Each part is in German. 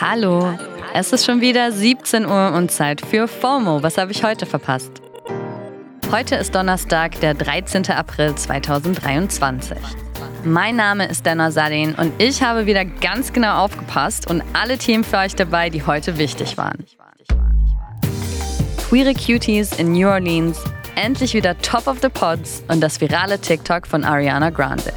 Hallo, es ist schon wieder 17 Uhr und Zeit für FOMO. Was habe ich heute verpasst? Heute ist Donnerstag, der 13. April 2023. Mein Name ist Dana Sadin und ich habe wieder ganz genau aufgepasst und alle Themen für euch dabei, die heute wichtig waren. Queere Cuties in New Orleans, endlich wieder Top of the Pods und das virale TikTok von Ariana Grande.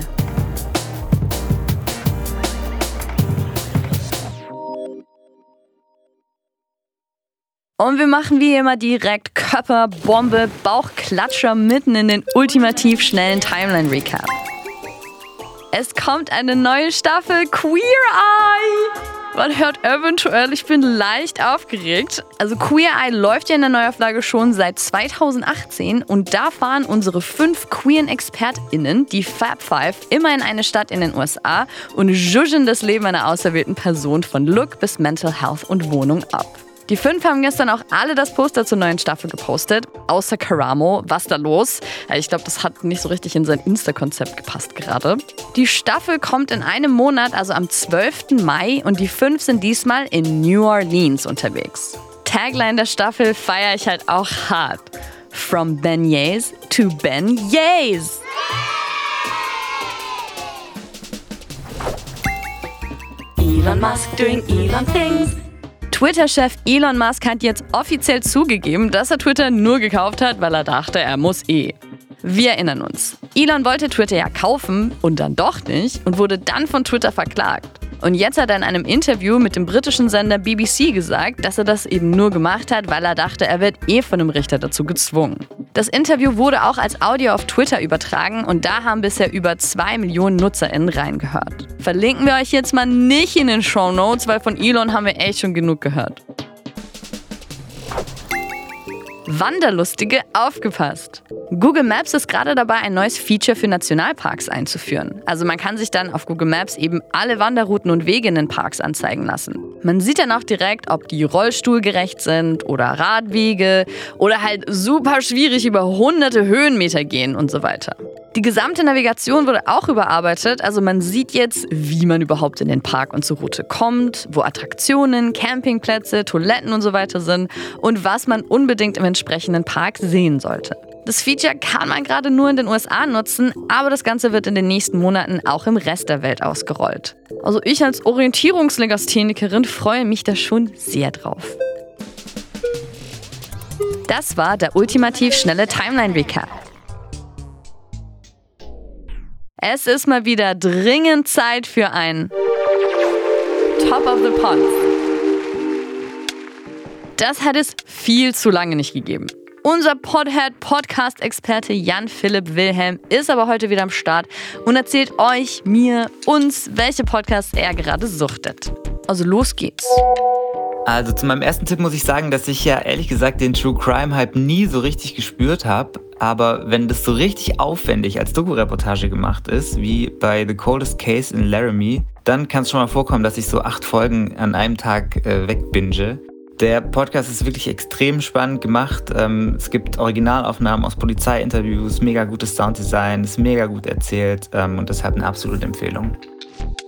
Und wir machen wie immer direkt Körper, Bombe, Bauchklatscher mitten in den ultimativ schnellen Timeline-Recap. Es kommt eine neue Staffel Queer Eye. Man hört eventuell, ich bin leicht aufgeregt. Also Queer Eye läuft ja in der Neuauflage schon seit 2018 und da fahren unsere fünf queeren ExpertInnen, die Fab Five, immer in eine Stadt in den USA und judgen das Leben einer auserwählten Person von Look bis Mental Health und Wohnung ab. Die fünf haben gestern auch alle das Poster zur neuen Staffel gepostet, außer Karamo. Was da los? Ich glaube, das hat nicht so richtig in sein Insta-Konzept gepasst gerade. Die Staffel kommt in einem Monat, also am 12. Mai, und die fünf sind diesmal in New Orleans unterwegs. Tagline der Staffel feiere ich halt auch hart. From Beignets to Ben Yays. Elon Musk doing Elon things. Twitter-Chef Elon Musk hat jetzt offiziell zugegeben, dass er Twitter nur gekauft hat, weil er dachte, er muss eh. Wir erinnern uns. Elon wollte Twitter ja kaufen und dann doch nicht und wurde dann von Twitter verklagt. Und jetzt hat er in einem Interview mit dem britischen Sender BBC gesagt, dass er das eben nur gemacht hat, weil er dachte, er wird eh von einem Richter dazu gezwungen. Das Interview wurde auch als Audio auf Twitter übertragen und da haben bisher über zwei Millionen NutzerInnen reingehört. Verlinken wir euch jetzt mal nicht in den Show Notes, weil von Elon haben wir echt schon genug gehört. Wanderlustige aufgepasst! Google Maps ist gerade dabei, ein neues Feature für Nationalparks einzuführen. Also man kann sich dann auf Google Maps eben alle Wanderrouten und Wege in den Parks anzeigen lassen. Man sieht dann auch direkt, ob die rollstuhlgerecht sind oder Radwege oder halt super schwierig über hunderte Höhenmeter gehen und so weiter. Die gesamte Navigation wurde auch überarbeitet, also man sieht jetzt, wie man überhaupt in den Park und zur Route kommt, wo Attraktionen, Campingplätze, Toiletten und so weiter sind und was man unbedingt im entsprechenden Park sehen sollte. Das Feature kann man gerade nur in den USA nutzen, aber das Ganze wird in den nächsten Monaten auch im Rest der Welt ausgerollt. Also ich als Orientierungslegasthenikerin freue mich da schon sehr drauf. Das war der ultimativ schnelle Timeline Recap. Es ist mal wieder dringend Zeit für ein Top of the Pods. Das hat es viel zu lange nicht gegeben. Unser Podhead Podcast-Experte Jan Philipp Wilhelm ist aber heute wieder am Start und erzählt euch, mir, uns, welche Podcasts er gerade suchtet. Also los geht's. Also zu meinem ersten Tipp muss ich sagen, dass ich ja ehrlich gesagt den True Crime Hype nie so richtig gespürt habe. Aber wenn das so richtig aufwendig als Doku-Reportage gemacht ist, wie bei The Coldest Case in Laramie, dann kann es schon mal vorkommen, dass ich so acht Folgen an einem Tag äh, wegbinge. Der Podcast ist wirklich extrem spannend gemacht. Ähm, es gibt Originalaufnahmen aus Polizeiinterviews, mega gutes Sounddesign, ist mega gut erzählt ähm, und deshalb eine absolute Empfehlung.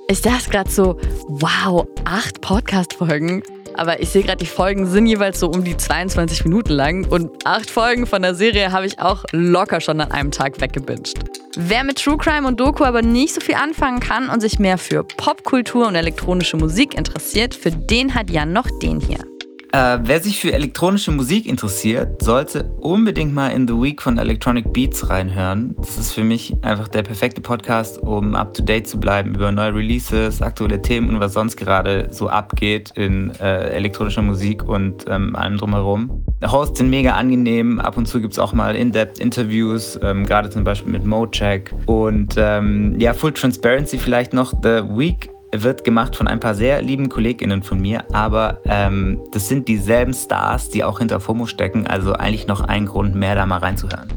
Ich dachte gerade so, wow, acht Podcast-Folgen. Aber ich sehe gerade, die Folgen sind jeweils so um die 22 Minuten lang und acht Folgen von der Serie habe ich auch locker schon an einem Tag weggebinged. Wer mit True Crime und Doku aber nicht so viel anfangen kann und sich mehr für Popkultur und elektronische Musik interessiert, für den hat Jan noch den hier. Äh, wer sich für elektronische Musik interessiert, sollte unbedingt mal in The Week von Electronic Beats reinhören. Das ist für mich einfach der perfekte Podcast, um up to date zu bleiben über neue Releases, aktuelle Themen und was sonst gerade so abgeht in äh, elektronischer Musik und ähm, allem drumherum. Hosts sind mega angenehm. Ab und zu gibt es auch mal In-Depth-Interviews, ähm, gerade zum Beispiel mit Mocheck. Und ähm, ja, Full Transparency vielleicht noch. The Week wird gemacht von ein paar sehr lieben KollegInnen von mir, aber ähm, das sind dieselben Stars, die auch hinter FOMO stecken, also eigentlich noch ein Grund mehr, da mal reinzuhören.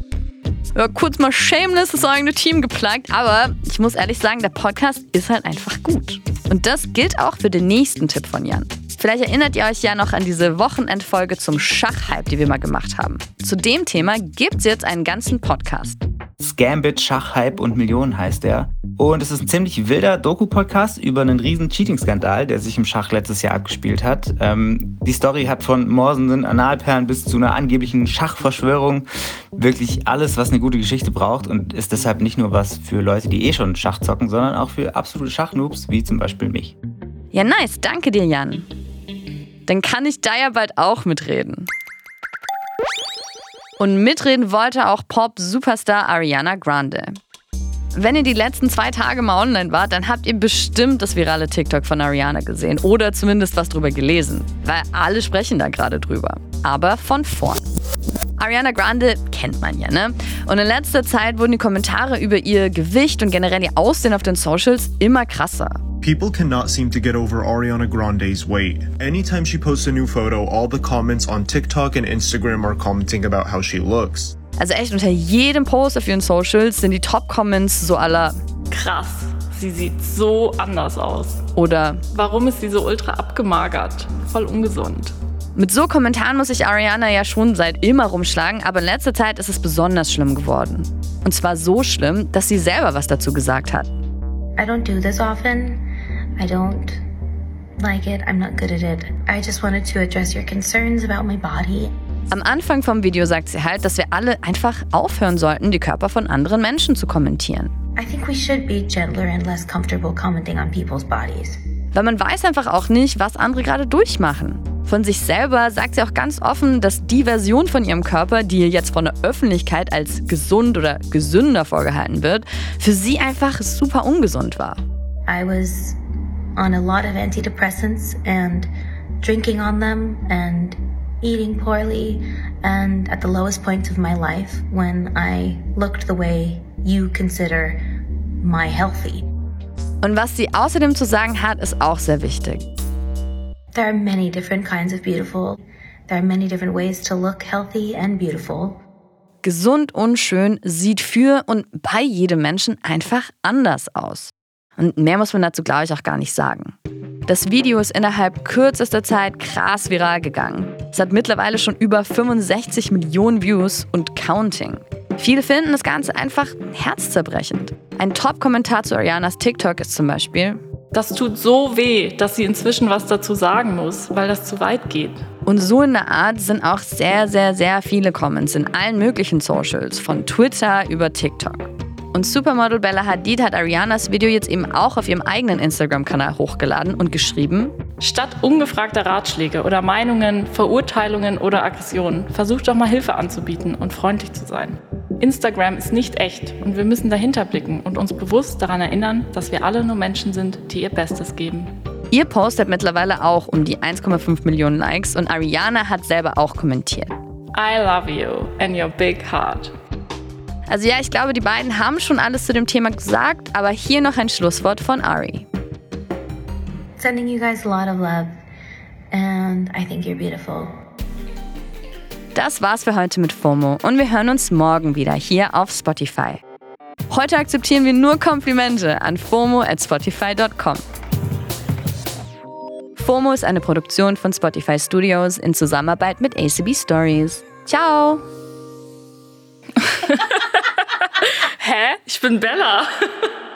Ja, kurz mal shameless das eigene Team geplagt, aber ich muss ehrlich sagen, der Podcast ist halt einfach gut. Und das gilt auch für den nächsten Tipp von Jan. Vielleicht erinnert ihr euch ja noch an diese Wochenendfolge zum Schachhype, die wir mal gemacht haben. Zu dem Thema gibt es jetzt einen ganzen Podcast. Scambit, Schachhype und Millionen heißt er. Und es ist ein ziemlich wilder Doku-Podcast über einen riesen Cheating-Skandal, der sich im Schach letztes Jahr abgespielt hat. Ähm, die Story hat von morsenden Analperlen bis zu einer angeblichen Schachverschwörung wirklich alles, was eine gute Geschichte braucht und ist deshalb nicht nur was für Leute, die eh schon Schach zocken, sondern auch für absolute Schachnoobs, wie zum Beispiel mich. Ja, nice. Danke dir, Jan. Dann kann ich da ja bald auch mitreden. Und mitreden wollte auch Pop-Superstar Ariana Grande. Wenn ihr die letzten zwei Tage mal online wart, dann habt ihr bestimmt das virale TikTok von Ariana gesehen oder zumindest was drüber gelesen, weil alle sprechen da gerade drüber. Aber von vorn. Ariana Grande kennt man ja, ne? Und in letzter Zeit wurden die Kommentare über ihr Gewicht und generell ihr Aussehen auf den Socials immer krasser. People cannot seem to get over Ariana Grande's weight. Anytime she posts a new photo, all the comments on TikTok and Instagram are commenting about how she looks. Also echt, unter jedem Post auf ihren Socials sind die Top-Comments so aller Krass, sie sieht so anders aus. oder Warum ist sie so ultra abgemagert? Voll ungesund. Mit so Kommentaren muss sich Ariana ja schon seit immer rumschlagen, aber in letzter Zeit ist es besonders schlimm geworden. Und zwar so schlimm, dass sie selber was dazu gesagt hat. I don't do this often. I don't like it. I'm not good at it. I just wanted to address your concerns about my body. Am Anfang vom Video sagt sie halt, dass wir alle einfach aufhören sollten, die Körper von anderen Menschen zu kommentieren. I think we should be gentler and less comfortable commenting on people's bodies. Weil man weiß einfach auch nicht, was andere gerade durchmachen. Von sich selber sagt sie auch ganz offen, dass die Version von ihrem Körper, die ihr jetzt von der Öffentlichkeit als gesund oder gesünder vorgehalten wird, für sie einfach super ungesund war. I was on a lot of antidepressants and drinking on them and eating poorly and at the lowest point of my life when I looked the way you consider my healthy. Und was sie außerdem zu sagen hat, ist auch sehr wichtig. There are many different kinds of beautiful. There are many different ways to look healthy and beautiful. Gesund und schön sieht für und bei jedem Menschen einfach anders aus. Und mehr muss man dazu, glaube ich, auch gar nicht sagen. Das Video ist innerhalb kürzester Zeit krass viral gegangen. Es hat mittlerweile schon über 65 Millionen Views und counting. Viele finden das Ganze einfach herzzerbrechend. Ein Top-Kommentar zu Arianas TikTok ist zum Beispiel, Das tut so weh, dass sie inzwischen was dazu sagen muss, weil das zu weit geht. Und so in der Art sind auch sehr, sehr, sehr viele Comments in allen möglichen Socials, von Twitter über TikTok. Und Supermodel Bella Hadid hat Arianas Video jetzt eben auch auf ihrem eigenen Instagram-Kanal hochgeladen und geschrieben, Statt ungefragter Ratschläge oder Meinungen, Verurteilungen oder Aggressionen, versucht doch mal Hilfe anzubieten und freundlich zu sein. Instagram ist nicht echt und wir müssen dahinter blicken und uns bewusst daran erinnern, dass wir alle nur Menschen sind, die ihr Bestes geben. ihr Post hat mittlerweile auch um die 1,5 Millionen Likes und Ariana hat selber auch kommentiert. I love you and your big heart. Also ja, ich glaube, die beiden haben schon alles zu dem Thema gesagt, aber hier noch ein Schlusswort von Ari. Sending you guys a lot of love, and I think you're beautiful. Das war's für heute mit FOMO und wir hören uns morgen wieder hier auf Spotify. Heute akzeptieren wir nur Komplimente an FOMO at Spotify.com. FOMO ist eine Produktion von Spotify Studios in Zusammenarbeit mit ACB Stories. Ciao! Hä? Ich bin Bella.